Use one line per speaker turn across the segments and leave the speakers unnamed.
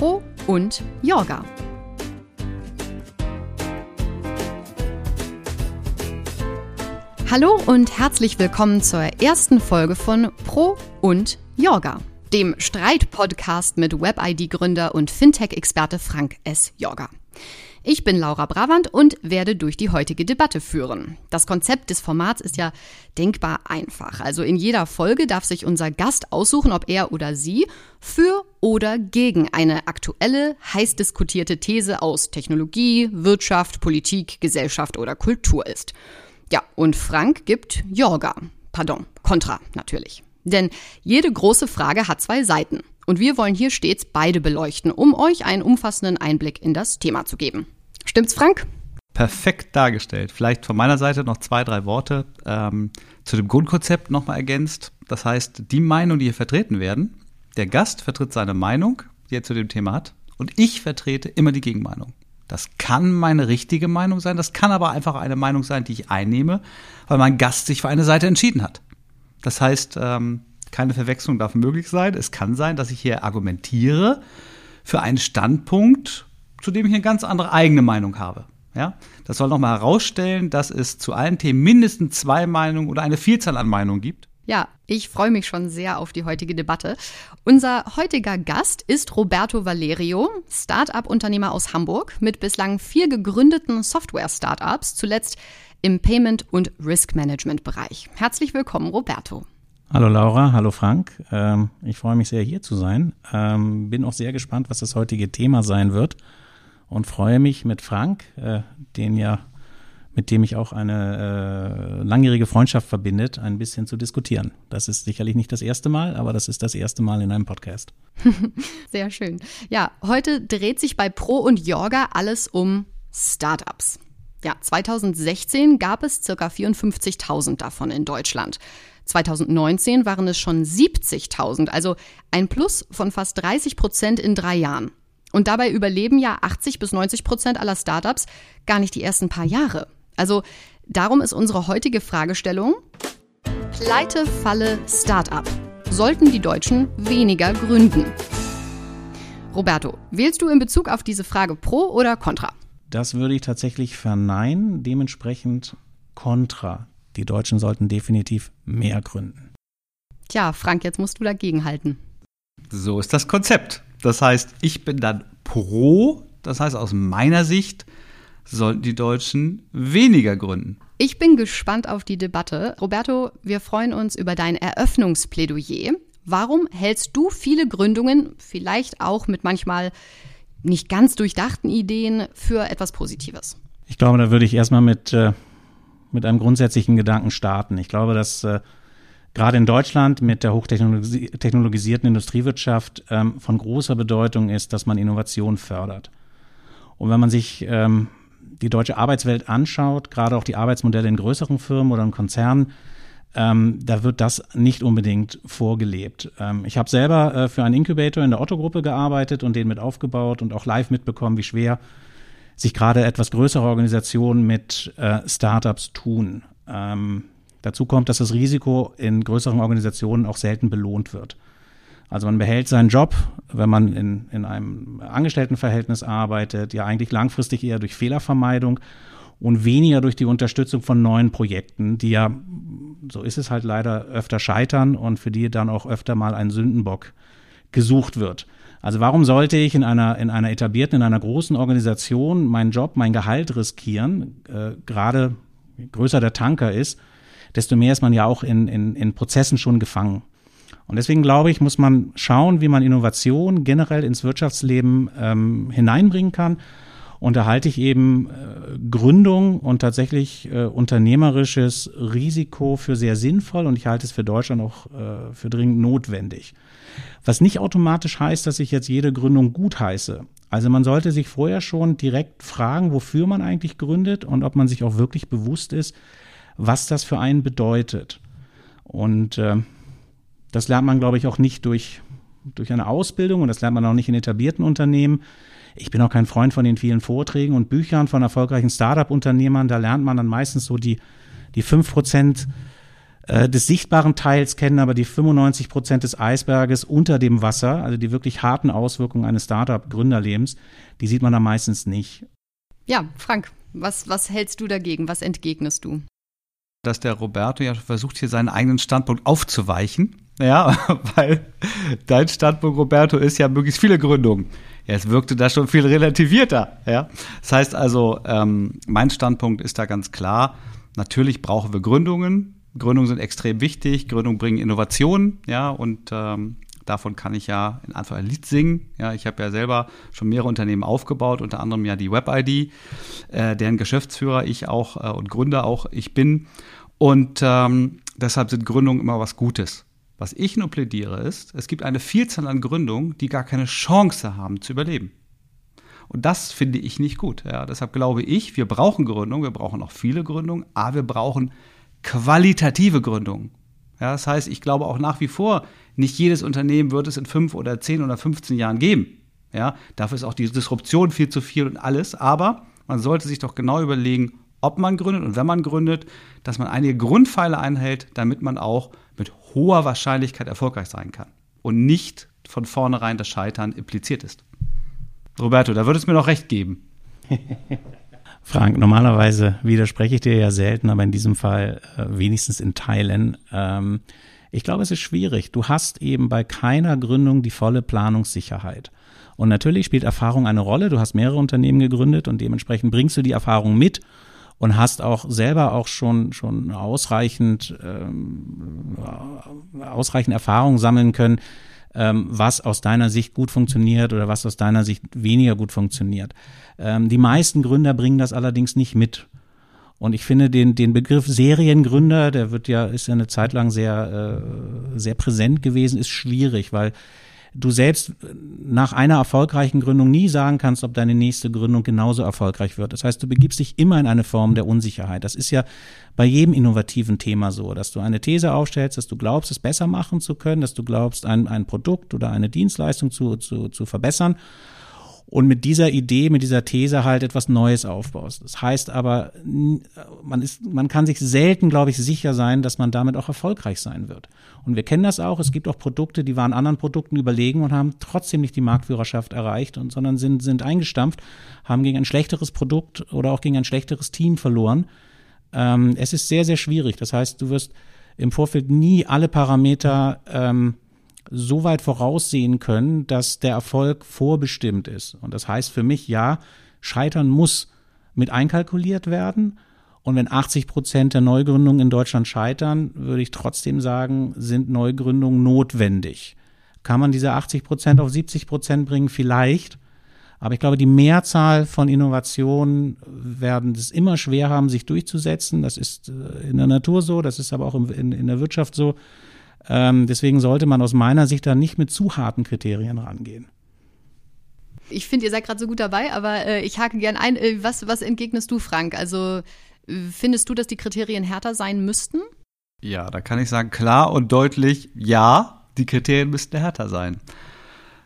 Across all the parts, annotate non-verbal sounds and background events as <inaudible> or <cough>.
Pro und Jorga. Hallo und herzlich willkommen zur ersten Folge von Pro und Jorga, dem Streit-Podcast mit Web-ID-Gründer und Fintech-Experte Frank S. Jorga. Ich bin Laura Bravand und werde durch die heutige Debatte führen. Das Konzept des Formats ist ja denkbar einfach. Also in jeder Folge darf sich unser Gast aussuchen, ob er oder sie für oder gegen eine aktuelle, heiß diskutierte These aus Technologie, Wirtschaft, Politik, Gesellschaft oder Kultur ist. Ja, und Frank gibt Jorga. Pardon, Kontra natürlich. Denn jede große Frage hat zwei Seiten. Und wir wollen hier stets beide beleuchten, um euch einen umfassenden Einblick in das Thema zu geben. Stimmt's, Frank?
Perfekt dargestellt. Vielleicht von meiner Seite noch zwei, drei Worte ähm, zu dem Grundkonzept nochmal ergänzt. Das heißt, die Meinung, die hier vertreten werden, der Gast vertritt seine Meinung, die er zu dem Thema hat, und ich vertrete immer die Gegenmeinung. Das kann meine richtige Meinung sein, das kann aber einfach eine Meinung sein, die ich einnehme, weil mein Gast sich für eine Seite entschieden hat. Das heißt, ähm, keine Verwechslung darf möglich sein. Es kann sein, dass ich hier argumentiere für einen Standpunkt, zu dem ich eine ganz andere eigene Meinung habe. Ja, das soll nochmal herausstellen, dass es zu allen Themen mindestens zwei Meinungen oder eine Vielzahl an Meinungen gibt.
Ja, ich freue mich schon sehr auf die heutige Debatte. Unser heutiger Gast ist Roberto Valerio, Start-up-Unternehmer aus Hamburg mit bislang vier gegründeten Software-Startups, zuletzt im Payment- und Risk-Management-Bereich. Herzlich willkommen, Roberto.
Hallo Laura, hallo Frank. Ähm, ich freue mich sehr, hier zu sein. Ähm, bin auch sehr gespannt, was das heutige Thema sein wird und freue mich mit Frank, äh, den ja, mit dem ich auch eine äh, langjährige Freundschaft verbindet, ein bisschen zu diskutieren. Das ist sicherlich nicht das erste Mal, aber das ist das erste Mal in einem Podcast. <laughs>
sehr schön. Ja, heute dreht sich bei Pro und Jorga alles um Startups. Ja, 2016 gab es circa 54.000 davon in Deutschland. 2019 waren es schon 70.000, also ein Plus von fast 30 Prozent in drei Jahren. Und dabei überleben ja 80 bis 90 Prozent aller Startups gar nicht die ersten paar Jahre. Also darum ist unsere heutige Fragestellung Pleite, Falle, Startup. Sollten die Deutschen weniger gründen? Roberto, wählst du in Bezug auf diese Frage pro oder contra?
Das würde ich tatsächlich verneinen, dementsprechend contra. Die Deutschen sollten definitiv mehr gründen.
Tja, Frank, jetzt musst du dagegenhalten.
So ist das Konzept. Das heißt, ich bin dann pro, das heißt aus meiner Sicht sollten die Deutschen weniger gründen.
Ich bin gespannt auf die Debatte. Roberto, wir freuen uns über dein Eröffnungsplädoyer. Warum hältst du viele Gründungen, vielleicht auch mit manchmal nicht ganz durchdachten Ideen, für etwas Positives?
Ich glaube, da würde ich erstmal mit äh, mit einem grundsätzlichen Gedanken starten. Ich glaube, dass äh, gerade in Deutschland mit der hochtechnologisierten Industriewirtschaft ähm, von großer Bedeutung ist, dass man Innovation fördert. Und wenn man sich ähm, die deutsche Arbeitswelt anschaut, gerade auch die Arbeitsmodelle in größeren Firmen oder in Konzernen, ähm, da wird das nicht unbedingt vorgelebt. Ähm, ich habe selber äh, für einen Incubator in der Otto-Gruppe gearbeitet und den mit aufgebaut und auch live mitbekommen, wie schwer sich gerade etwas größere Organisationen mit äh, Startups tun. Ähm, dazu kommt, dass das Risiko in größeren Organisationen auch selten belohnt wird. Also man behält seinen Job, wenn man in, in einem Angestelltenverhältnis arbeitet, ja eigentlich langfristig eher durch Fehlervermeidung und weniger durch die Unterstützung von neuen Projekten, die ja, so ist es halt leider, öfter scheitern und für die dann auch öfter mal ein Sündenbock gesucht wird. Also warum sollte ich in einer, in einer etablierten, in einer großen Organisation meinen Job, mein Gehalt riskieren? Äh, Gerade größer der Tanker ist, desto mehr ist man ja auch in, in, in Prozessen schon gefangen. Und deswegen glaube ich, muss man schauen, wie man Innovation generell ins Wirtschaftsleben ähm, hineinbringen kann. Und da halte ich eben äh, Gründung und tatsächlich äh, unternehmerisches Risiko für sehr sinnvoll und ich halte es für Deutschland auch äh, für dringend notwendig. Was nicht automatisch heißt, dass ich jetzt jede Gründung gut heiße. Also man sollte sich vorher schon direkt fragen, wofür man eigentlich gründet und ob man sich auch wirklich bewusst ist, was das für einen bedeutet. Und äh, das lernt man, glaube ich, auch nicht durch, durch eine Ausbildung und das lernt man auch nicht in etablierten Unternehmen. Ich bin auch kein Freund von den vielen Vorträgen und Büchern von erfolgreichen Startup-Unternehmern. Da lernt man dann meistens so die, die fünf Prozent äh, des sichtbaren Teils kennen aber die 95 Prozent des Eisberges unter dem Wasser, also die wirklich harten Auswirkungen eines Startup-Gründerlebens, die sieht man da meistens nicht.
Ja, Frank, was, was hältst du dagegen? Was entgegnest du?
Dass der Roberto ja versucht, hier seinen eigenen Standpunkt aufzuweichen. Ja, <laughs> weil dein Standpunkt, Roberto, ist ja möglichst viele Gründungen. Es wirkte da schon viel relativierter. Ja, das heißt also, ähm, mein Standpunkt ist da ganz klar. Natürlich brauchen wir Gründungen. Gründungen sind extrem wichtig. Gründungen bringen Innovationen. Ja, und ähm, davon kann ich ja in Anführungszeichen ein Lied singen. Ja, ich habe ja selber schon mehrere Unternehmen aufgebaut, unter anderem ja die WebID, äh, deren Geschäftsführer ich auch äh, und Gründer auch ich bin. Und ähm, deshalb sind Gründungen immer was Gutes. Was ich nur plädiere ist, es gibt eine Vielzahl an Gründungen, die gar keine Chance haben zu überleben. Und das finde ich nicht gut. Ja, deshalb glaube ich, wir brauchen Gründungen, wir brauchen auch viele Gründungen, aber wir brauchen qualitative Gründungen. Ja, das heißt, ich glaube auch nach wie vor, nicht jedes Unternehmen wird es in fünf oder zehn oder 15 Jahren geben. Ja, dafür ist auch die Disruption viel zu viel und alles. Aber man sollte sich doch genau überlegen, ob man gründet und wenn man gründet, dass man einige Grundpfeile einhält, damit man auch mit hoher Wahrscheinlichkeit erfolgreich sein kann und nicht von vornherein das Scheitern impliziert ist. Roberto, da würde es mir noch recht geben. <laughs>
Frank, normalerweise widerspreche ich dir ja selten, aber in diesem Fall äh, wenigstens in Teilen. Ähm, ich glaube, es ist schwierig. Du hast eben bei keiner Gründung die volle Planungssicherheit. Und natürlich spielt Erfahrung eine Rolle. Du hast mehrere Unternehmen gegründet und dementsprechend bringst du die Erfahrung mit und hast auch selber auch schon schon ausreichend ähm, ausreichend Erfahrung sammeln können, ähm, was aus deiner Sicht gut funktioniert oder was aus deiner Sicht weniger gut funktioniert. Ähm, die meisten Gründer bringen das allerdings nicht mit. Und ich finde den, den Begriff Seriengründer, der wird ja, ist ja eine Zeit lang sehr, äh, sehr präsent gewesen, ist schwierig, weil du selbst nach einer erfolgreichen Gründung nie sagen kannst, ob deine nächste Gründung genauso erfolgreich wird. Das heißt, du begibst dich immer in eine Form der Unsicherheit. Das ist ja bei jedem innovativen Thema so, dass du eine These aufstellst, dass du glaubst, es besser machen zu können, dass du glaubst, ein, ein Produkt oder eine Dienstleistung zu, zu, zu verbessern und mit dieser Idee, mit dieser These halt etwas Neues aufbaust. Das heißt aber, man ist, man kann sich selten, glaube ich, sicher sein, dass man damit auch erfolgreich sein wird. Und wir kennen das auch. Es gibt auch Produkte, die waren anderen Produkten überlegen und haben trotzdem nicht die Marktführerschaft erreicht und, sondern sind, sind eingestampft, haben gegen ein schlechteres Produkt oder auch gegen ein schlechteres Team verloren. Ähm, es ist sehr, sehr schwierig. Das heißt, du wirst im Vorfeld nie alle Parameter ähm, so weit voraussehen können, dass der Erfolg vorbestimmt ist. Und das heißt für mich, ja, Scheitern muss mit einkalkuliert werden. Und wenn 80 Prozent der Neugründungen in Deutschland scheitern, würde ich trotzdem sagen, sind Neugründungen notwendig. Kann man diese 80 Prozent auf 70 Prozent bringen? Vielleicht. Aber ich glaube, die Mehrzahl von Innovationen werden es immer schwer haben, sich durchzusetzen. Das ist äh, in der Natur so, das ist aber auch in, in der Wirtschaft so. Ähm, deswegen sollte man aus meiner Sicht da nicht mit zu harten Kriterien rangehen.
Ich finde, ihr seid gerade so gut dabei, aber äh, ich hake gern ein. Äh, was, was entgegnest du, Frank? Also äh, findest du, dass die Kriterien härter sein müssten?
Ja, da kann ich sagen, klar und deutlich, ja, die Kriterien müssten härter sein.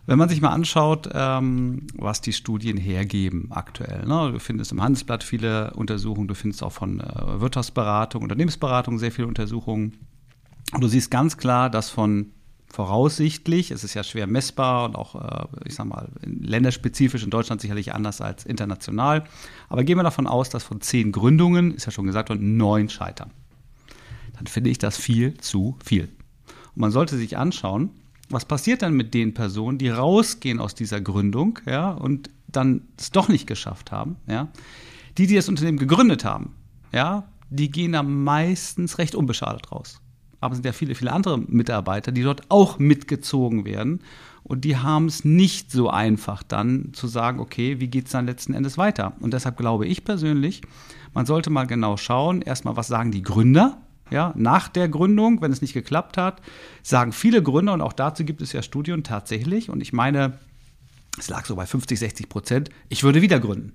Wenn man sich mal anschaut, ähm, was die Studien hergeben aktuell, ne? du findest im Handelsblatt viele Untersuchungen, du findest auch von äh, Wirtschaftsberatung, Unternehmensberatung sehr viele Untersuchungen. Und du siehst ganz klar, dass von voraussichtlich, es ist ja schwer messbar und auch, äh, ich sag mal, länderspezifisch in Deutschland sicherlich anders als international. Aber gehen wir davon aus, dass von zehn Gründungen, ist ja schon gesagt worden, neun scheitern. Dann finde ich das viel zu viel. Und man sollte sich anschauen, was passiert dann mit den Personen, die rausgehen aus dieser Gründung, ja, und dann es doch nicht geschafft haben, ja. Die, die das Unternehmen gegründet haben, ja, die gehen da meistens recht unbeschadet raus aber es sind ja viele, viele andere Mitarbeiter, die dort auch mitgezogen werden. Und die haben es nicht so einfach dann zu sagen, okay, wie geht es dann letzten Endes weiter? Und deshalb glaube ich persönlich, man sollte mal genau schauen, erstmal, was sagen die Gründer? Ja, nach der Gründung, wenn es nicht geklappt hat, sagen viele Gründer, und auch dazu gibt es ja Studien tatsächlich, und ich meine, es lag so bei 50, 60 Prozent, ich würde wieder gründen.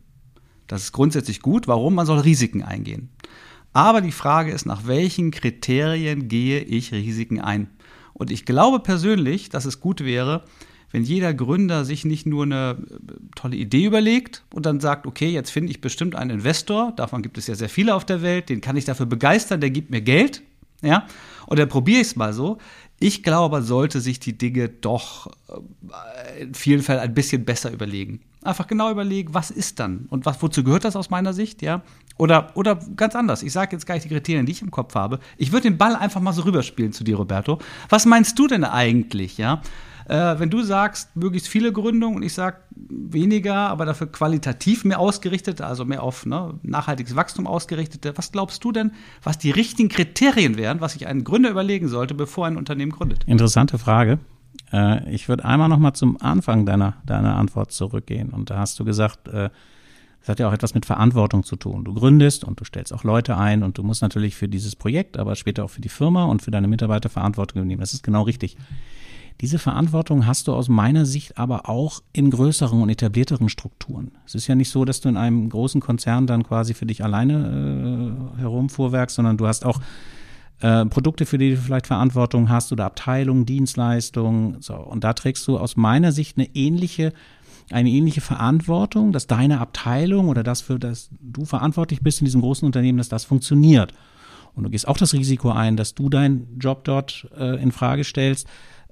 Das ist grundsätzlich gut. Warum? Man soll Risiken eingehen. Aber die Frage ist, nach welchen Kriterien gehe ich Risiken ein? Und ich glaube persönlich, dass es gut wäre, wenn jeder Gründer sich nicht nur eine äh, tolle Idee überlegt und dann sagt, okay, jetzt finde ich bestimmt einen Investor, davon gibt es ja sehr viele auf der Welt, den kann ich dafür begeistern, der gibt mir Geld, Ja? Und dann probiere ich es mal so. Ich glaube, man sollte sich die Dinge doch äh, in vielen Fällen ein bisschen besser überlegen. Einfach genau überlegen, was ist dann und was, wozu gehört das aus meiner Sicht, ja? Oder, oder ganz anders. Ich sage jetzt gar nicht die Kriterien, die ich im Kopf habe. Ich würde den Ball einfach mal so rüberspielen zu dir, Roberto. Was meinst du denn eigentlich, ja? Äh, wenn du sagst, möglichst viele Gründungen und ich sage weniger, aber dafür qualitativ mehr ausgerichtete, also mehr auf ne, nachhaltiges Wachstum ausgerichtete, was glaubst du denn, was die richtigen Kriterien wären, was sich ein Gründer überlegen sollte, bevor ein Unternehmen gründet?
Interessante Frage. Äh, ich würde einmal noch mal zum Anfang deiner, deiner Antwort zurückgehen. Und da hast du gesagt, äh, das hat ja auch etwas mit Verantwortung zu tun. Du gründest und du stellst auch Leute ein und du musst natürlich für dieses Projekt, aber später auch für die Firma und für deine Mitarbeiter Verantwortung übernehmen. Das ist genau richtig. Diese Verantwortung hast du aus meiner Sicht aber auch in größeren und etablierteren Strukturen. Es ist ja nicht so, dass du in einem großen Konzern dann quasi für dich alleine äh, herumfuhrwerkst, sondern du hast auch äh, Produkte, für die du vielleicht Verantwortung hast oder Abteilungen, Dienstleistungen. So. Und da trägst du aus meiner Sicht eine ähnliche eine ähnliche Verantwortung, dass deine Abteilung oder das, für das du verantwortlich bist in diesem großen Unternehmen, dass das funktioniert. Und du gehst auch das Risiko ein, dass du deinen Job dort äh, in Frage stellst,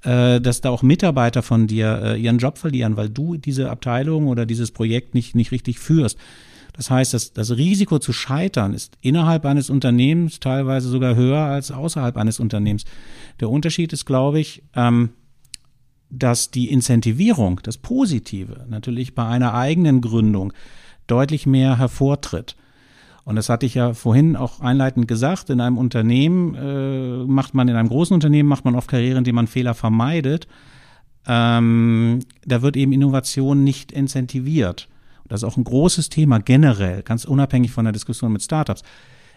äh, dass da auch Mitarbeiter von dir äh, ihren Job verlieren, weil du diese Abteilung oder dieses Projekt nicht, nicht richtig führst. Das heißt, das, das Risiko zu scheitern ist innerhalb eines Unternehmens teilweise sogar höher als außerhalb eines Unternehmens. Der Unterschied ist, glaube ich, ähm, dass die Incentivierung, das Positive, natürlich bei einer eigenen Gründung deutlich mehr hervortritt. Und das hatte ich ja vorhin auch einleitend gesagt. In einem Unternehmen äh, macht man, in einem großen Unternehmen macht man oft Karrieren, indem man Fehler vermeidet. Ähm, da wird eben Innovation nicht incentiviert. Das ist auch ein großes Thema generell, ganz unabhängig von der Diskussion mit Startups.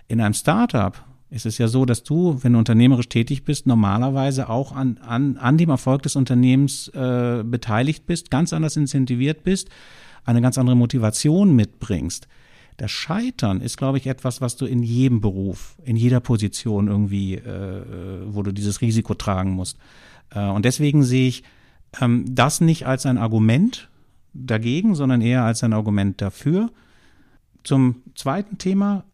In einem Startup ist es ja so, dass du, wenn du unternehmerisch tätig bist, normalerweise auch an, an, an dem Erfolg des Unternehmens äh, beteiligt bist, ganz anders incentiviert bist, eine ganz andere Motivation mitbringst. Das Scheitern ist, glaube ich, etwas, was du in jedem Beruf, in jeder Position irgendwie, äh, wo du dieses Risiko tragen musst. Äh, und deswegen sehe ich ähm, das nicht als ein Argument dagegen, sondern eher als ein Argument dafür. Zum zweiten Thema,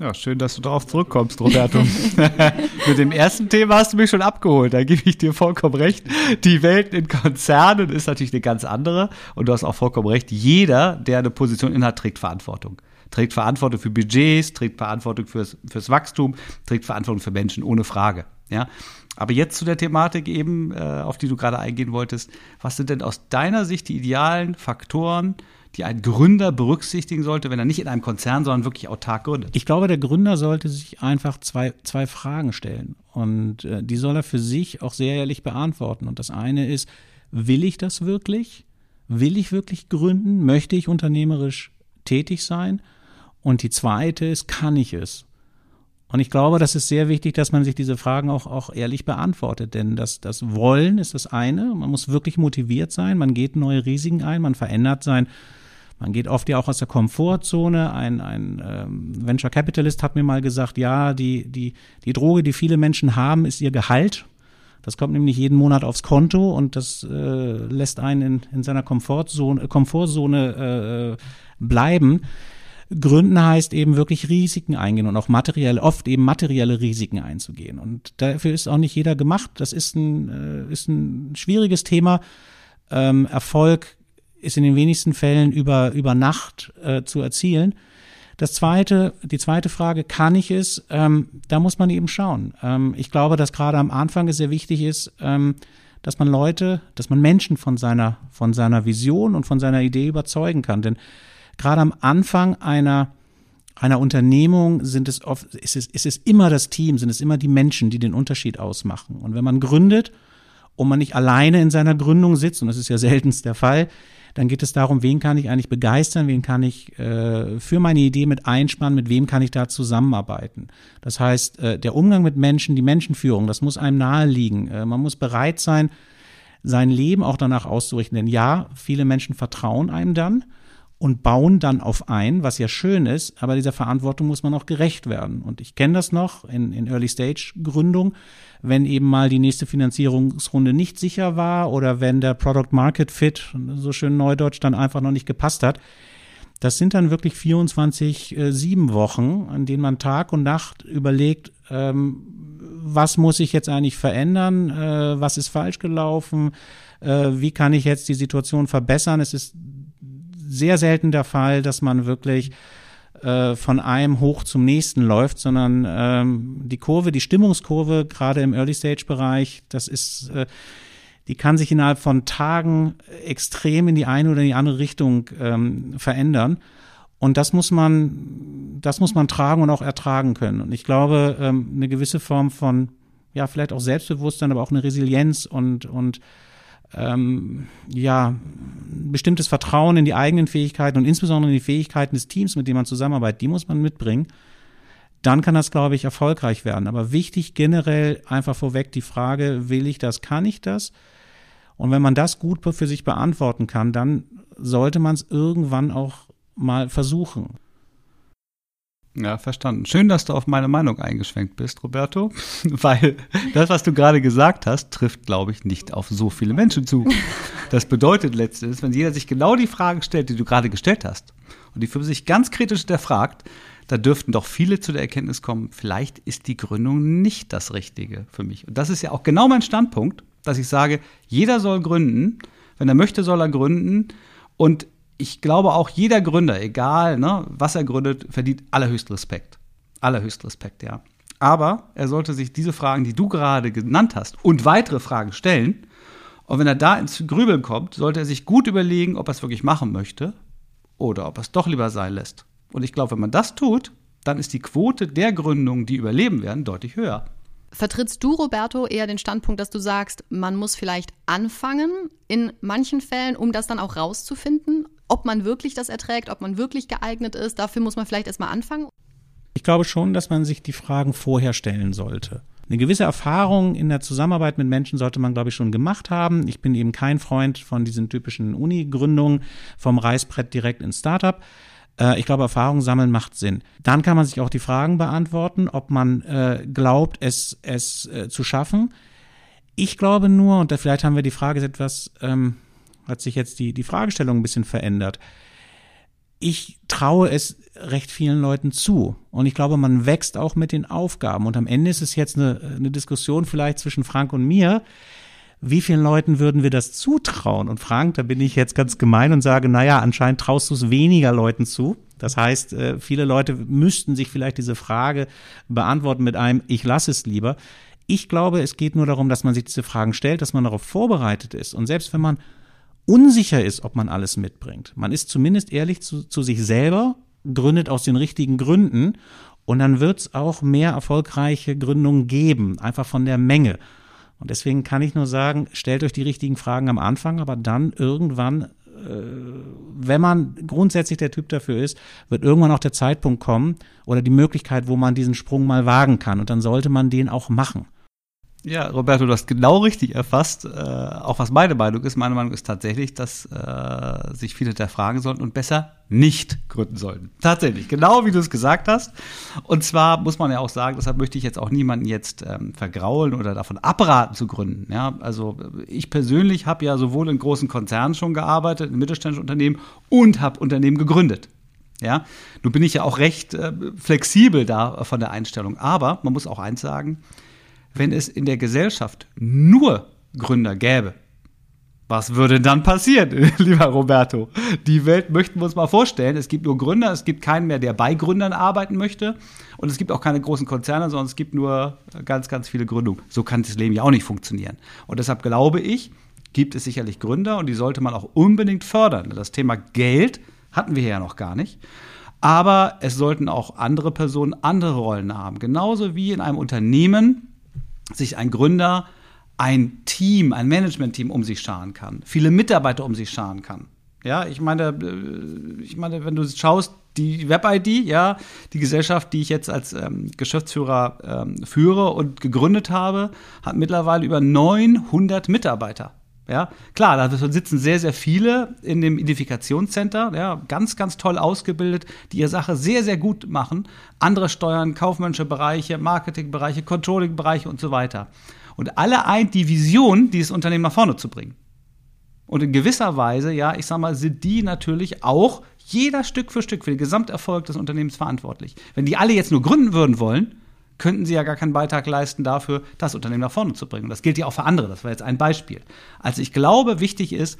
ja, schön, dass du darauf zurückkommst, Roberto. <laughs> Mit dem ersten Thema hast du mich schon abgeholt, da gebe ich dir vollkommen recht. Die Welt in Konzernen ist natürlich eine ganz andere und du hast auch vollkommen recht. Jeder, der eine Position innehat, trägt Verantwortung. Trägt Verantwortung für Budgets, trägt Verantwortung fürs, fürs Wachstum, trägt Verantwortung für Menschen, ohne Frage. Ja. Aber jetzt zu der Thematik eben, äh, auf die du gerade eingehen wolltest. Was sind denn aus deiner Sicht die idealen Faktoren, die ein Gründer berücksichtigen sollte, wenn er nicht in einem Konzern, sondern wirklich autark gründet?
Ich glaube, der Gründer sollte sich einfach zwei, zwei Fragen stellen. Und äh, die soll er für sich auch sehr ehrlich beantworten. Und das eine ist, will ich das wirklich? Will ich wirklich gründen? Möchte ich unternehmerisch tätig sein? Und die zweite ist, kann ich es? Und ich glaube, das ist sehr wichtig, dass man sich diese Fragen auch, auch ehrlich beantwortet. Denn das, das Wollen ist das eine. Man muss wirklich motiviert sein. Man geht neue Risiken ein. Man verändert sein, man geht oft ja auch aus der Komfortzone. Ein, ein ähm, Venture Capitalist hat mir mal gesagt, ja, die, die, die Droge, die viele Menschen haben, ist ihr Gehalt. Das kommt nämlich jeden Monat aufs Konto und das äh, lässt einen in, in seiner Komfortzone, Komfortzone äh, bleiben. Gründen heißt eben wirklich Risiken eingehen und auch materiell, oft eben materielle Risiken einzugehen. Und dafür ist auch nicht jeder gemacht. Das ist ein, äh, ist ein schwieriges Thema. Ähm, Erfolg ist in den wenigsten Fällen über, über Nacht äh, zu erzielen. Das zweite, die zweite Frage, kann ich es? Ähm, da muss man eben schauen. Ähm, ich glaube, dass gerade am Anfang es sehr wichtig ist, ähm, dass man Leute, dass man Menschen von seiner, von seiner Vision und von seiner Idee überzeugen kann. Denn gerade am Anfang einer, einer Unternehmung sind es oft, ist es, ist es immer das Team, sind es immer die Menschen, die den Unterschied ausmachen. Und wenn man gründet und man nicht alleine in seiner Gründung sitzt, und das ist ja seltenst der Fall, dann geht es darum, wen kann ich eigentlich begeistern, wen kann ich äh, für meine Idee mit einspannen, mit wem kann ich da zusammenarbeiten. Das heißt, äh, der Umgang mit Menschen, die Menschenführung, das muss einem nahe liegen. Äh, man muss bereit sein, sein Leben auch danach auszurichten. Denn ja, viele Menschen vertrauen einem dann und bauen dann auf ein, was ja schön ist, aber dieser Verantwortung muss man auch gerecht werden. Und ich kenne das noch in, in Early-Stage-Gründung, wenn eben mal die nächste Finanzierungsrunde nicht sicher war oder wenn der Product Market Fit, so schön neudeutsch, dann einfach noch nicht gepasst hat. Das sind dann wirklich 24, äh, sieben Wochen, an denen man Tag und Nacht überlegt, ähm, was muss ich jetzt eigentlich verändern, äh, was ist falsch gelaufen, äh, wie kann ich jetzt die Situation verbessern. Es ist sehr selten der Fall, dass man wirklich äh, von einem hoch zum nächsten läuft, sondern ähm, die Kurve, die Stimmungskurve, gerade im Early-Stage-Bereich, das ist, äh, die kann sich innerhalb von Tagen extrem in die eine oder in die andere Richtung ähm, verändern. Und das muss man, das muss man tragen und auch ertragen können. Und ich glaube, ähm, eine gewisse Form von, ja, vielleicht auch Selbstbewusstsein, aber auch eine Resilienz und, und ähm, ja, bestimmtes Vertrauen in die eigenen Fähigkeiten und insbesondere in die Fähigkeiten des Teams, mit dem man zusammenarbeitet, die muss man mitbringen. Dann kann das, glaube ich, erfolgreich werden. Aber wichtig generell einfach vorweg die Frage, will ich das, kann ich das? Und wenn man das gut für sich beantworten kann, dann sollte man es irgendwann auch mal versuchen.
Ja, verstanden. Schön, dass du auf meine Meinung eingeschwenkt bist, Roberto, <laughs> weil das, was du gerade gesagt hast, trifft, glaube ich, nicht auf so viele Menschen zu. Das bedeutet letztendlich, wenn jeder sich genau die Fragen stellt, die du gerade gestellt hast, und die für sich ganz kritisch hinterfragt, da dürften doch viele zu der Erkenntnis kommen, vielleicht ist die Gründung nicht das Richtige für mich. Und das ist ja auch genau mein Standpunkt, dass ich sage, jeder soll gründen, wenn er möchte, soll er gründen. Und ich glaube auch jeder Gründer, egal ne, was er gründet, verdient allerhöchsten Respekt. Allerhöchsten Respekt, ja. Aber er sollte sich diese Fragen, die du gerade genannt hast, und weitere Fragen stellen. Und wenn er da ins Grübeln kommt, sollte er sich gut überlegen, ob er es wirklich machen möchte oder ob er es doch lieber sein lässt. Und ich glaube, wenn man das tut, dann ist die Quote der Gründungen, die überleben werden, deutlich höher.
Vertrittst du, Roberto, eher den Standpunkt, dass du sagst, man muss vielleicht anfangen in manchen Fällen, um das dann auch rauszufinden, ob man wirklich das erträgt, ob man wirklich geeignet ist. Dafür muss man vielleicht erstmal anfangen.
Ich glaube schon, dass man sich die Fragen vorher stellen sollte. Eine gewisse Erfahrung in der Zusammenarbeit mit Menschen sollte man, glaube ich, schon gemacht haben. Ich bin eben kein Freund von diesen typischen Uni-Gründungen vom Reißbrett direkt ins Startup. Äh, ich glaube, Erfahrung sammeln macht Sinn. Dann kann man sich auch die Fragen beantworten, ob man äh, glaubt, es, es äh, zu schaffen. Ich glaube nur, und vielleicht haben wir die Frage etwas ähm, hat sich jetzt die, die Fragestellung ein bisschen verändert. Ich traue es recht vielen Leuten zu. Und ich glaube, man wächst auch mit den Aufgaben. Und am Ende ist es jetzt eine, eine Diskussion vielleicht zwischen Frank und mir. Wie vielen Leuten würden wir das zutrauen? Und Frank, da bin ich jetzt ganz gemein und sage, naja, anscheinend traust du es weniger Leuten zu. Das heißt, äh, viele Leute müssten sich vielleicht diese Frage beantworten mit einem, ich lasse es lieber. Ich glaube, es geht nur darum, dass man sich diese Fragen stellt, dass man darauf vorbereitet ist. Und selbst wenn man unsicher ist, ob man alles mitbringt. Man ist zumindest ehrlich zu, zu sich selber, gründet aus den richtigen Gründen und dann wird es auch mehr erfolgreiche Gründungen geben, einfach von der Menge. Und deswegen kann ich nur sagen, stellt euch die richtigen Fragen am Anfang, aber dann irgendwann, äh, wenn man grundsätzlich der Typ dafür ist, wird irgendwann auch der Zeitpunkt kommen oder die Möglichkeit, wo man diesen Sprung mal wagen kann. Und dann sollte man den auch machen.
Ja, Roberto, du hast genau richtig erfasst, äh, auch was meine Meinung ist. Meine Meinung ist tatsächlich, dass äh, sich viele hinterfragen sollten und besser nicht gründen sollten. Tatsächlich, genau wie du es gesagt hast. Und zwar muss man ja auch sagen, deshalb möchte ich jetzt auch niemanden jetzt ähm, vergraulen oder davon abraten zu gründen. Ja, also ich persönlich habe ja sowohl in großen Konzernen schon gearbeitet, in mittelständischen Unternehmen und habe Unternehmen gegründet. Ja, nun bin ich ja auch recht äh, flexibel da von der Einstellung. Aber man muss auch eins sagen, wenn es in der Gesellschaft nur Gründer gäbe. Was würde dann passieren, <laughs> lieber Roberto? Die Welt möchten wir uns mal vorstellen. Es gibt nur Gründer, es gibt keinen mehr, der bei Gründern arbeiten möchte. Und es gibt auch keine großen Konzerne, sondern es gibt nur ganz, ganz viele Gründungen. So kann das Leben ja auch nicht funktionieren. Und deshalb glaube ich, gibt es sicherlich Gründer und die sollte man auch unbedingt fördern. Das Thema Geld hatten wir ja noch gar nicht. Aber es sollten auch andere Personen andere Rollen haben. Genauso wie in einem Unternehmen sich ein Gründer ein Team, ein Management-Team um sich scharen kann, viele Mitarbeiter um sich scharen kann. Ja, ich meine, äh, ich meine, wenn du schaust, die Web-ID, ja, die Gesellschaft, die ich jetzt als ähm, Geschäftsführer ähm, führe und gegründet habe, hat mittlerweile über 900 Mitarbeiter. Ja, klar, da sitzen sehr, sehr viele in dem Identifikationscenter, ja, ganz, ganz toll ausgebildet, die ihre Sache sehr, sehr gut machen. Andere steuern kaufmännische Bereiche, Marketingbereiche, Controllingbereiche und so weiter. Und alle eint die Vision, dieses Unternehmen nach vorne zu bringen. Und in gewisser Weise, ja, ich sag mal, sind die natürlich auch jeder Stück für Stück für den Gesamterfolg des Unternehmens verantwortlich. Wenn die alle jetzt nur gründen würden wollen, könnten sie ja gar keinen Beitrag leisten dafür, das Unternehmen nach vorne zu bringen. Das gilt ja auch für andere. Das war jetzt ein Beispiel. Also ich glaube, wichtig ist,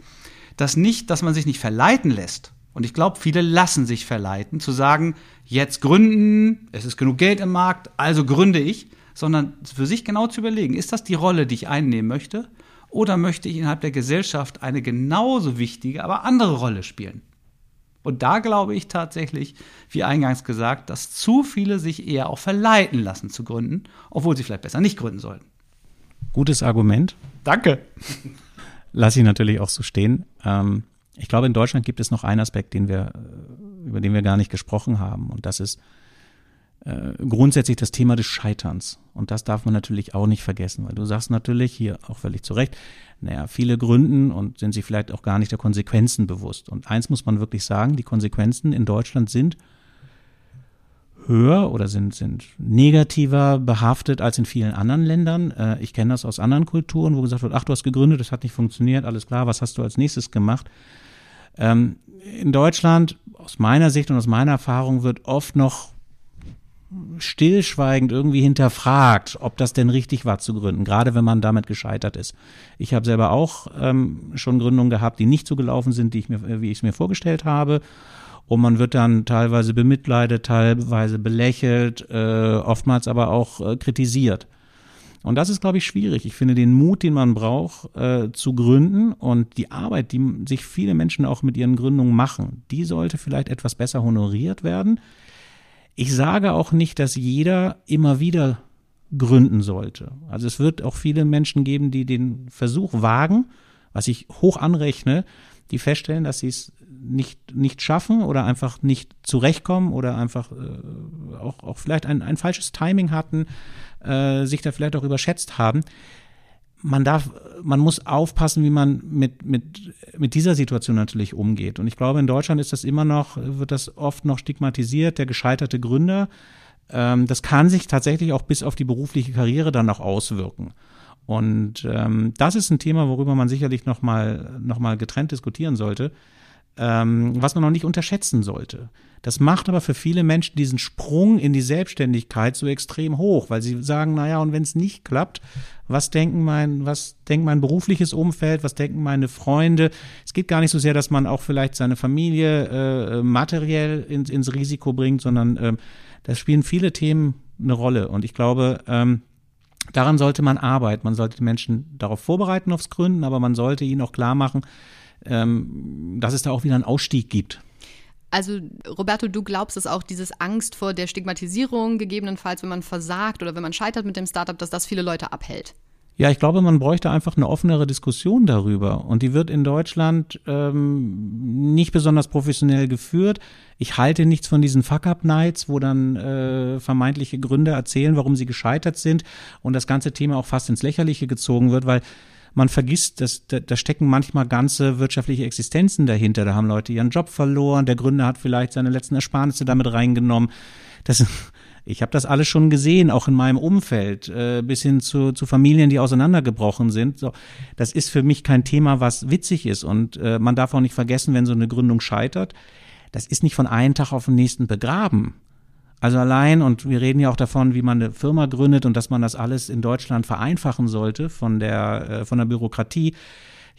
dass nicht, dass man sich nicht verleiten lässt. Und ich glaube, viele lassen sich verleiten, zu sagen, jetzt gründen, es ist genug Geld im Markt, also gründe ich, sondern für sich genau zu überlegen, ist das die Rolle, die ich einnehmen möchte? Oder möchte ich innerhalb der Gesellschaft eine genauso wichtige, aber andere Rolle spielen? Und da glaube ich tatsächlich, wie eingangs gesagt, dass zu viele sich eher auch verleiten lassen zu gründen, obwohl sie vielleicht besser nicht gründen sollten.
Gutes Argument.
Danke.
Lass ich natürlich auch so stehen. Ähm, ich glaube, in Deutschland gibt es noch einen Aspekt, den wir, über den wir gar nicht gesprochen haben. Und das ist äh, grundsätzlich das Thema des Scheiterns. Und das darf man natürlich auch nicht vergessen, weil du sagst natürlich hier auch völlig zu Recht, naja, viele gründen und sind sich vielleicht auch gar nicht der Konsequenzen bewusst. Und eins muss man wirklich sagen, die Konsequenzen in Deutschland sind höher oder sind, sind negativer behaftet als in vielen anderen Ländern. Äh, ich kenne das aus anderen Kulturen, wo gesagt wird, ach, du hast gegründet, das hat nicht funktioniert, alles klar, was hast du als nächstes gemacht? Ähm, in Deutschland, aus meiner Sicht und aus meiner Erfahrung, wird oft noch stillschweigend irgendwie hinterfragt, ob das denn richtig war zu gründen, gerade wenn man damit gescheitert ist. Ich habe selber auch ähm, schon Gründungen gehabt, die nicht so gelaufen sind, die ich mir, wie ich es mir vorgestellt habe. Und man wird dann teilweise bemitleidet, teilweise belächelt, äh, oftmals aber auch äh, kritisiert. Und das ist, glaube ich, schwierig. Ich finde den Mut, den man braucht, äh, zu gründen und die Arbeit, die sich viele Menschen auch mit ihren Gründungen machen, die sollte vielleicht etwas besser honoriert werden. Ich sage auch nicht, dass jeder immer wieder gründen sollte. Also es wird auch viele Menschen geben, die den Versuch wagen, was ich hoch anrechne, die feststellen, dass sie es nicht, nicht schaffen oder einfach nicht zurechtkommen oder einfach äh, auch, auch vielleicht ein, ein falsches Timing hatten, äh, sich da vielleicht auch überschätzt haben man darf, man muss aufpassen, wie man mit, mit, mit dieser Situation natürlich umgeht. Und ich glaube, in Deutschland ist das immer noch, wird das oft noch stigmatisiert, der gescheiterte Gründer. Ähm, das kann sich tatsächlich auch bis auf die berufliche Karriere dann noch auswirken. Und ähm, das ist ein Thema, worüber man sicherlich nochmal noch mal getrennt diskutieren sollte ähm, was man noch nicht unterschätzen sollte. Das macht aber für viele Menschen diesen Sprung in die Selbstständigkeit so extrem hoch, weil sie sagen, naja, und wenn es nicht klappt, was denken mein, was denkt mein berufliches Umfeld, was denken meine Freunde? Es geht gar nicht so sehr, dass man auch vielleicht seine Familie äh, materiell ins, ins Risiko bringt, sondern äh, da spielen viele Themen eine Rolle. Und ich glaube, ähm, daran sollte man arbeiten. Man sollte die Menschen darauf vorbereiten aufs Gründen, aber man sollte ihnen auch klar machen, ähm, dass es da auch wieder einen Ausstieg gibt.
Also, Roberto, du glaubst, dass auch dieses Angst vor der Stigmatisierung, gegebenenfalls, wenn man versagt oder wenn man scheitert mit dem Startup, dass das viele Leute abhält?
Ja, ich glaube, man bräuchte einfach eine offenere Diskussion darüber. Und die wird in Deutschland ähm, nicht besonders professionell geführt. Ich halte nichts von diesen Fuck-Up-Nights, wo dann äh, vermeintliche Gründe erzählen, warum sie gescheitert sind und das ganze Thema auch fast ins Lächerliche gezogen wird, weil man vergisst, dass da, da stecken manchmal ganze wirtschaftliche Existenzen dahinter. Da haben Leute ihren Job verloren, der Gründer hat vielleicht seine letzten Ersparnisse damit reingenommen. Das, <laughs> ich habe das alles schon gesehen, auch in meinem Umfeld, äh, bis hin zu, zu Familien, die auseinandergebrochen sind. So, das ist für mich kein Thema, was witzig ist. Und äh, man darf auch nicht vergessen, wenn so eine Gründung scheitert, das ist nicht von einem Tag auf den nächsten begraben. Also allein, und wir reden ja auch davon, wie man eine Firma gründet und dass man das alles in Deutschland vereinfachen sollte von der, äh, von der Bürokratie.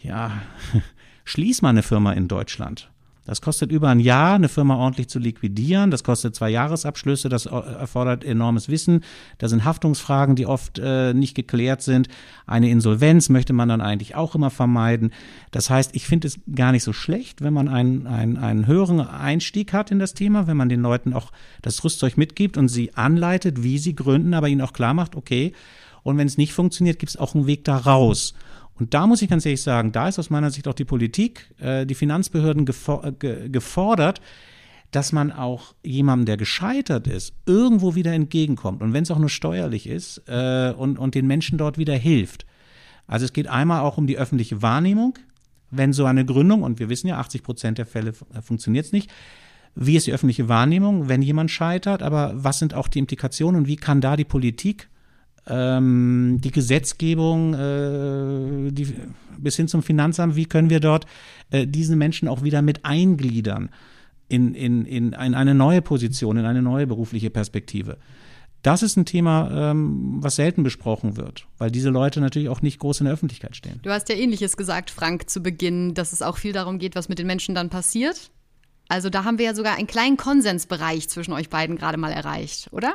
Ja, <laughs> schließ mal eine Firma in Deutschland. Das kostet über ein Jahr, eine Firma ordentlich zu liquidieren. Das kostet zwei Jahresabschlüsse. Das erfordert enormes Wissen. Da sind Haftungsfragen, die oft äh, nicht geklärt sind. Eine Insolvenz möchte man dann eigentlich auch immer vermeiden. Das heißt, ich finde es gar nicht so schlecht, wenn man einen, einen, einen höheren Einstieg hat in das Thema, wenn man den Leuten auch das Rüstzeug mitgibt und sie anleitet, wie sie gründen, aber ihnen auch klar macht, okay, und wenn es nicht funktioniert, gibt es auch einen Weg da raus. Und da muss ich ganz ehrlich sagen, da ist aus meiner Sicht auch die Politik, äh, die Finanzbehörden gefor ge gefordert, dass man auch jemandem, der gescheitert ist, irgendwo wieder entgegenkommt. Und wenn es auch nur steuerlich ist äh, und, und den Menschen dort wieder hilft. Also es geht einmal auch um die öffentliche Wahrnehmung. Wenn so eine Gründung, und wir wissen ja, 80 Prozent der Fälle äh, funktioniert es nicht, wie ist die öffentliche Wahrnehmung, wenn jemand scheitert, aber was sind auch die Implikationen und wie kann da die Politik ähm, die Gesetzgebung äh, die, bis hin zum Finanzamt, wie können wir dort äh, diese Menschen auch wieder mit eingliedern in, in, in, in eine neue Position, in eine neue berufliche Perspektive. das ist ein Thema, ähm, was selten besprochen wird, weil diese Leute natürlich auch nicht groß in der Öffentlichkeit stehen.
Du hast ja ähnliches gesagt, Frank, zu Beginn, dass es auch viel darum geht, was mit den Menschen dann passiert. Also da haben wir ja sogar einen kleinen Konsensbereich zwischen euch beiden gerade mal erreicht, oder?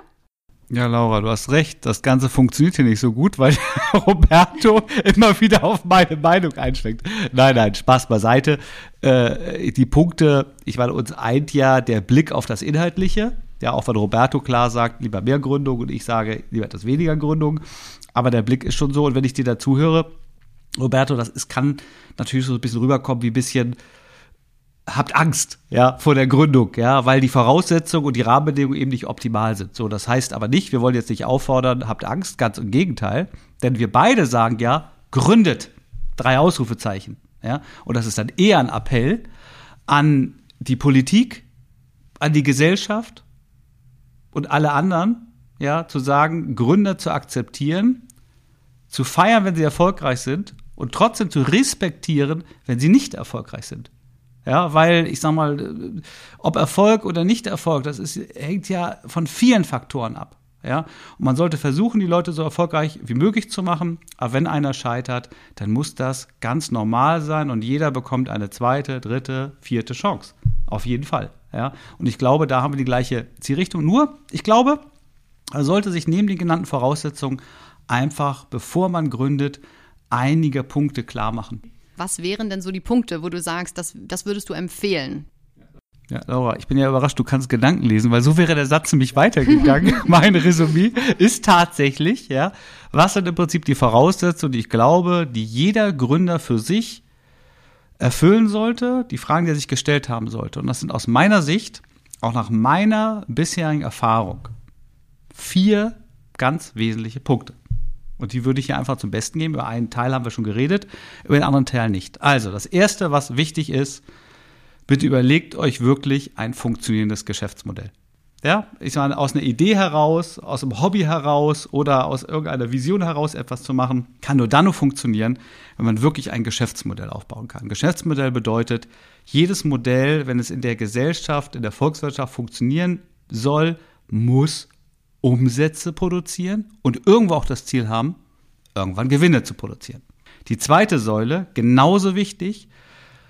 Ja, Laura, du hast recht. Das Ganze funktioniert hier nicht so gut, weil <laughs> Roberto immer wieder auf meine Meinung einschwenkt. Nein, nein, Spaß beiseite. Äh, die Punkte, ich meine, uns eint ja der Blick auf das Inhaltliche. Ja, auch wenn Roberto klar sagt, lieber mehr Gründung und ich sage, lieber etwas weniger Gründung. Aber der Blick ist schon so. Und wenn ich dir dazu höre, Roberto, das ist, kann natürlich so ein bisschen rüberkommen wie ein bisschen, habt Angst, ja, vor der Gründung, ja, weil die Voraussetzungen und die Rahmenbedingungen eben nicht optimal sind. So, das heißt aber nicht, wir wollen jetzt nicht auffordern, habt Angst, ganz im Gegenteil, denn wir beide sagen ja, gründet. Drei Ausrufezeichen, ja, und das ist dann eher ein Appell an die Politik, an die Gesellschaft und alle anderen, ja, zu sagen, Gründer zu akzeptieren, zu feiern, wenn sie erfolgreich sind und trotzdem zu respektieren, wenn sie nicht erfolgreich sind. Ja, weil ich sag mal, ob Erfolg oder nicht Erfolg, das ist, hängt ja von vielen Faktoren ab. Ja, und man sollte versuchen, die Leute so erfolgreich wie möglich zu machen. Aber wenn einer scheitert, dann muss das ganz normal sein und jeder bekommt eine zweite, dritte, vierte Chance. Auf jeden Fall. Ja, und ich glaube, da haben wir die gleiche Zielrichtung. Nur, ich glaube, er sollte sich neben den genannten Voraussetzungen einfach, bevor man gründet, einige Punkte klar machen.
Was wären denn so die Punkte, wo du sagst, das, das würdest du empfehlen?
Ja, Laura, ich bin ja überrascht, du kannst Gedanken lesen, weil so wäre der Satz nämlich weitergegangen. <laughs> mein Resümee ist tatsächlich, ja, was sind im Prinzip die Voraussetzungen, die ich glaube, die jeder Gründer für sich erfüllen sollte, die Fragen, die er sich gestellt haben sollte. Und das sind aus meiner Sicht, auch nach meiner bisherigen Erfahrung, vier ganz wesentliche Punkte. Und die würde ich hier einfach zum Besten geben. Über einen Teil haben wir schon geredet, über den anderen Teil nicht. Also, das erste, was wichtig ist, bitte überlegt euch wirklich ein funktionierendes Geschäftsmodell. Ja, ich meine, aus einer Idee heraus, aus einem Hobby heraus oder aus irgendeiner Vision heraus etwas zu machen, kann nur dann nur funktionieren, wenn man wirklich ein Geschäftsmodell aufbauen kann. Geschäftsmodell bedeutet, jedes Modell, wenn es in der Gesellschaft, in der Volkswirtschaft funktionieren soll, muss Umsätze produzieren und irgendwo auch das Ziel haben, irgendwann Gewinne zu produzieren. Die zweite Säule, genauso wichtig,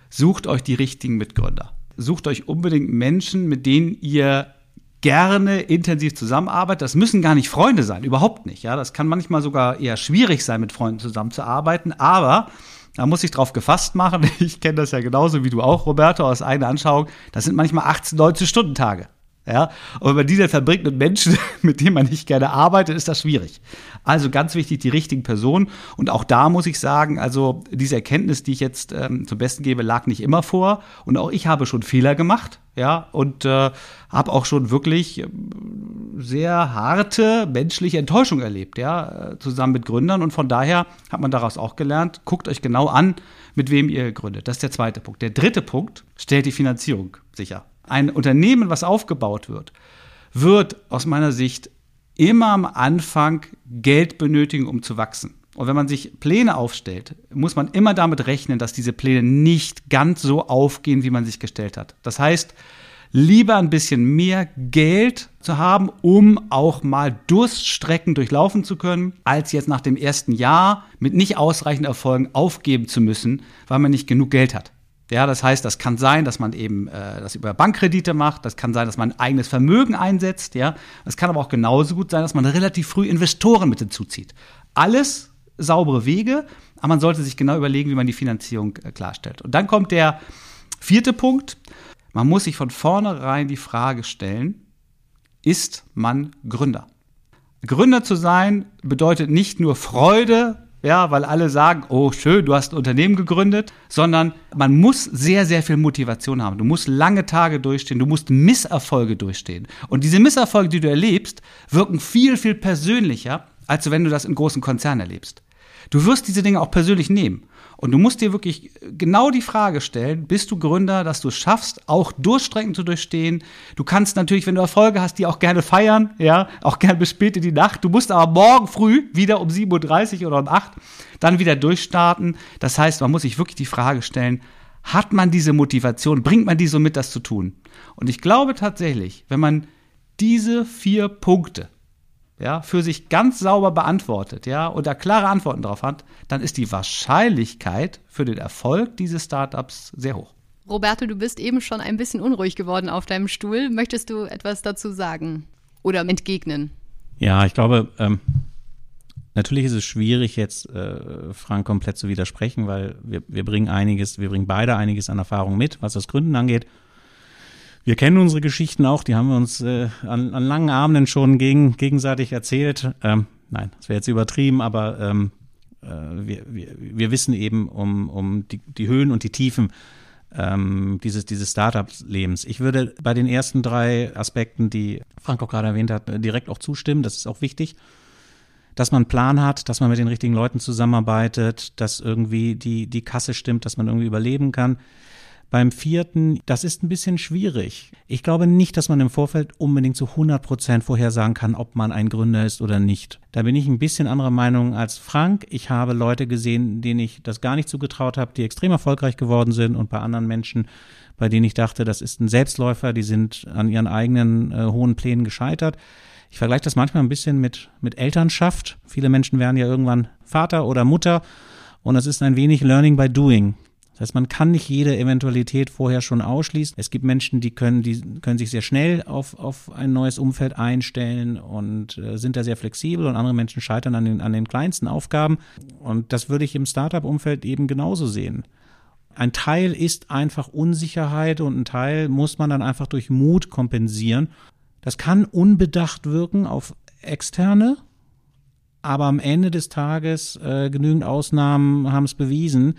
sucht euch die richtigen Mitgründer. Sucht euch unbedingt Menschen, mit denen ihr gerne intensiv zusammenarbeitet. Das müssen gar nicht Freunde sein, überhaupt nicht. Ja, das kann manchmal sogar eher schwierig sein, mit Freunden zusammenzuarbeiten. Aber da muss ich drauf gefasst machen. <laughs> Ich kenne das ja genauso wie du auch, Roberto, aus eigener Anschauung. Das sind manchmal 18, 19 Stunden Tage. Ja, und wenn man die dann verbringt mit Menschen, mit denen man nicht gerne arbeitet, ist das schwierig. Also ganz wichtig, die richtigen Personen. Und auch da muss ich sagen, also diese Erkenntnis, die ich jetzt ähm, zum Besten gebe, lag nicht immer vor. Und auch ich habe schon Fehler gemacht. Ja, und äh, habe auch schon wirklich ähm, sehr harte menschliche Enttäuschung erlebt, ja, äh, zusammen mit Gründern. Und von daher hat man daraus auch gelernt, guckt euch genau an, mit wem ihr gründet. Das ist der zweite Punkt. Der dritte Punkt stellt die Finanzierung sicher ein Unternehmen, was aufgebaut wird, wird aus meiner Sicht immer am Anfang Geld benötigen, um zu wachsen. Und wenn man sich Pläne aufstellt, muss man immer damit rechnen, dass diese Pläne nicht ganz so aufgehen, wie man sich gestellt hat. Das heißt, lieber ein bisschen mehr Geld zu haben, um auch mal Durststrecken durchlaufen zu können, als jetzt nach dem ersten Jahr mit nicht ausreichend Erfolgen aufgeben zu müssen, weil man nicht genug Geld hat. Ja, das heißt, das kann sein, dass man eben äh, das über Bankkredite macht. Das kann sein, dass man eigenes Vermögen einsetzt. Ja, es kann aber auch genauso gut sein, dass man relativ früh Investoren mit hinzuzieht. Alles saubere Wege, aber man sollte sich genau überlegen, wie man die Finanzierung äh, klarstellt. Und dann kommt der vierte Punkt. Man muss sich von vornherein die Frage stellen, ist man Gründer? Gründer zu sein bedeutet nicht nur Freude ja, weil alle sagen, oh schön, du hast ein Unternehmen gegründet, sondern man muss sehr, sehr viel Motivation haben. Du musst lange Tage durchstehen, du musst Misserfolge durchstehen. Und diese Misserfolge, die du erlebst, wirken viel, viel persönlicher, als wenn du das in großen Konzernen erlebst. Du wirst diese Dinge auch persönlich nehmen. Und du musst dir wirklich genau die Frage stellen, bist du Gründer, dass du es schaffst, auch Durchstrecken zu durchstehen. Du kannst natürlich, wenn du Erfolge hast, die auch gerne feiern, ja, auch gerne bis spät in die Nacht. Du musst aber morgen früh wieder um 7.30 Uhr oder um 8 dann wieder durchstarten. Das heißt, man muss sich wirklich die Frage stellen, hat man diese Motivation, bringt man die so mit, das zu tun? Und ich glaube tatsächlich, wenn man diese vier Punkte ja, für sich ganz sauber beantwortet, ja, und da klare Antworten drauf hat, dann ist die Wahrscheinlichkeit für den Erfolg dieses Startups sehr hoch.
Roberto, du bist eben schon ein bisschen unruhig geworden auf deinem Stuhl. Möchtest du etwas dazu sagen oder entgegnen?
Ja, ich glaube, ähm, natürlich ist es schwierig, jetzt äh, Frank komplett zu widersprechen, weil wir, wir bringen einiges, wir bringen beide einiges an Erfahrung mit, was das Gründen angeht. Wir kennen unsere Geschichten auch, die haben wir uns äh, an, an langen Abenden schon gegen, gegenseitig erzählt. Ähm, nein, das wäre jetzt übertrieben, aber ähm, äh, wir, wir, wir wissen eben um, um die, die Höhen und die Tiefen ähm, dieses, dieses Startup-Lebens. Ich würde bei den ersten drei Aspekten, die Frank auch gerade erwähnt hat, direkt auch zustimmen. Das ist auch wichtig dass man einen Plan hat, dass man mit den richtigen Leuten zusammenarbeitet, dass irgendwie die, die Kasse stimmt, dass man irgendwie überleben kann. Beim vierten, das ist ein bisschen schwierig. Ich glaube nicht, dass man im Vorfeld unbedingt zu 100 Prozent vorhersagen kann, ob man ein Gründer ist oder nicht. Da bin ich ein bisschen anderer Meinung als Frank. Ich habe Leute gesehen, denen ich das gar nicht zugetraut habe, die extrem erfolgreich geworden sind und bei anderen Menschen, bei denen ich dachte, das ist ein Selbstläufer, die sind an ihren eigenen äh, hohen Plänen gescheitert. Ich vergleiche das manchmal ein bisschen mit, mit Elternschaft. Viele Menschen werden ja irgendwann Vater oder Mutter und es ist ein wenig Learning by Doing. Das heißt, man kann nicht jede Eventualität vorher schon ausschließen. Es gibt Menschen, die können, die können sich sehr schnell auf, auf ein neues Umfeld einstellen und äh, sind da sehr flexibel und andere Menschen scheitern an den, an den kleinsten Aufgaben. Und das würde ich im Startup-Umfeld eben genauso sehen. Ein Teil ist einfach Unsicherheit und ein Teil muss man dann einfach durch Mut kompensieren. Das kann unbedacht wirken auf Externe, aber am Ende des Tages äh, genügend Ausnahmen haben es bewiesen,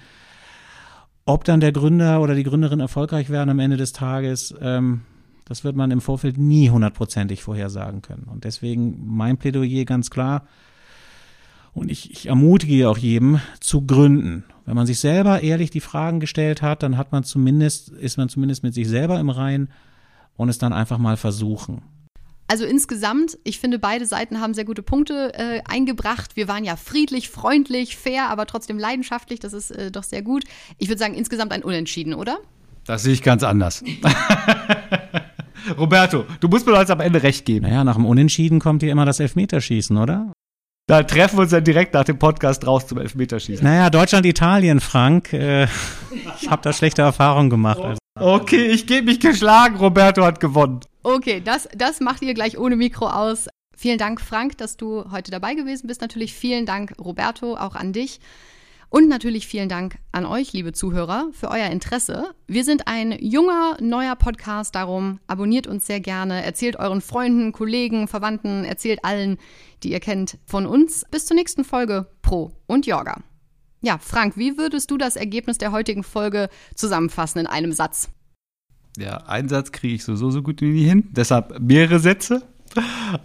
ob dann der Gründer oder die Gründerin erfolgreich werden am Ende des Tages, ähm, das wird man im Vorfeld nie hundertprozentig vorhersagen können. Und deswegen mein Plädoyer ganz klar. Und ich, ich ermutige auch jedem zu gründen. Wenn man sich selber ehrlich die Fragen gestellt hat, dann hat man zumindest, ist man zumindest mit sich selber im Reinen und es dann einfach mal versuchen.
Also insgesamt, ich finde, beide Seiten haben sehr gute Punkte äh, eingebracht. Wir waren ja friedlich, freundlich, fair, aber trotzdem leidenschaftlich. Das ist äh, doch sehr gut. Ich würde sagen, insgesamt ein Unentschieden, oder?
Das sehe ich ganz anders. <laughs> Roberto, du musst mir jetzt am Ende recht geben.
Naja, nach dem Unentschieden kommt hier immer das Elfmeterschießen, oder?
Da treffen wir uns dann direkt nach dem Podcast raus zum Elfmeterschießen.
Naja, Deutschland, Italien, Frank. Äh, ich habe da schlechte Erfahrungen gemacht. Also.
Okay, ich gebe mich geschlagen. Roberto hat gewonnen.
Okay, das, das macht ihr gleich ohne Mikro aus. Vielen Dank, Frank, dass du heute dabei gewesen bist. Natürlich vielen Dank, Roberto, auch an dich. Und natürlich vielen Dank an euch, liebe Zuhörer, für euer Interesse. Wir sind ein junger, neuer Podcast, darum abonniert uns sehr gerne, erzählt euren Freunden, Kollegen, Verwandten, erzählt allen, die ihr kennt, von uns. Bis zur nächsten Folge Pro und Yoga. Ja, Frank, wie würdest du das Ergebnis der heutigen Folge zusammenfassen in einem Satz?
Ja, einen Satz kriege ich sowieso so gut wie nie hin, deshalb mehrere Sätze.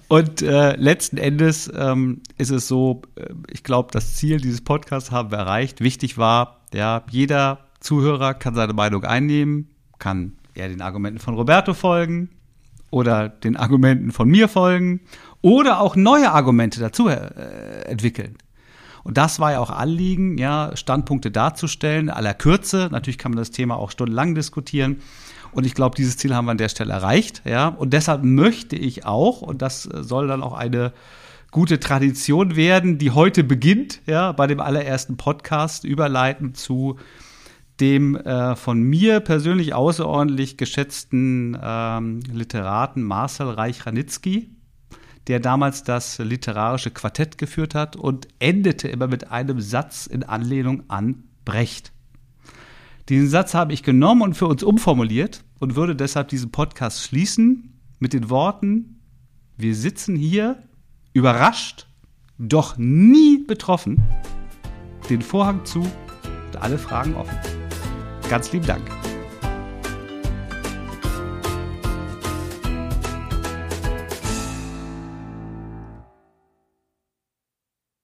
Und äh, letzten Endes ähm, ist es so, äh, ich glaube, das Ziel dieses Podcasts haben wir erreicht. Wichtig war, ja, jeder Zuhörer kann seine Meinung einnehmen, kann eher den Argumenten von Roberto folgen oder den Argumenten von mir folgen oder auch neue Argumente dazu äh, entwickeln. Und das war ja auch Anliegen, ja, Standpunkte darzustellen, aller Kürze. Natürlich kann man das Thema auch stundenlang diskutieren. Und ich glaube, dieses Ziel haben wir an der Stelle erreicht, ja. Und deshalb möchte ich auch, und das soll dann auch eine gute Tradition werden, die heute beginnt, ja, bei dem allerersten Podcast überleiten zu dem äh, von mir persönlich außerordentlich geschätzten ähm, Literaten Marcel Reich-Ranitzky, der damals das literarische Quartett geführt hat und endete immer mit einem Satz in Anlehnung an Brecht. Diesen Satz habe ich genommen und für uns umformuliert und würde deshalb diesen Podcast schließen mit den Worten, wir sitzen hier überrascht, doch nie betroffen, den Vorhang zu und alle Fragen offen. Ganz lieben Dank.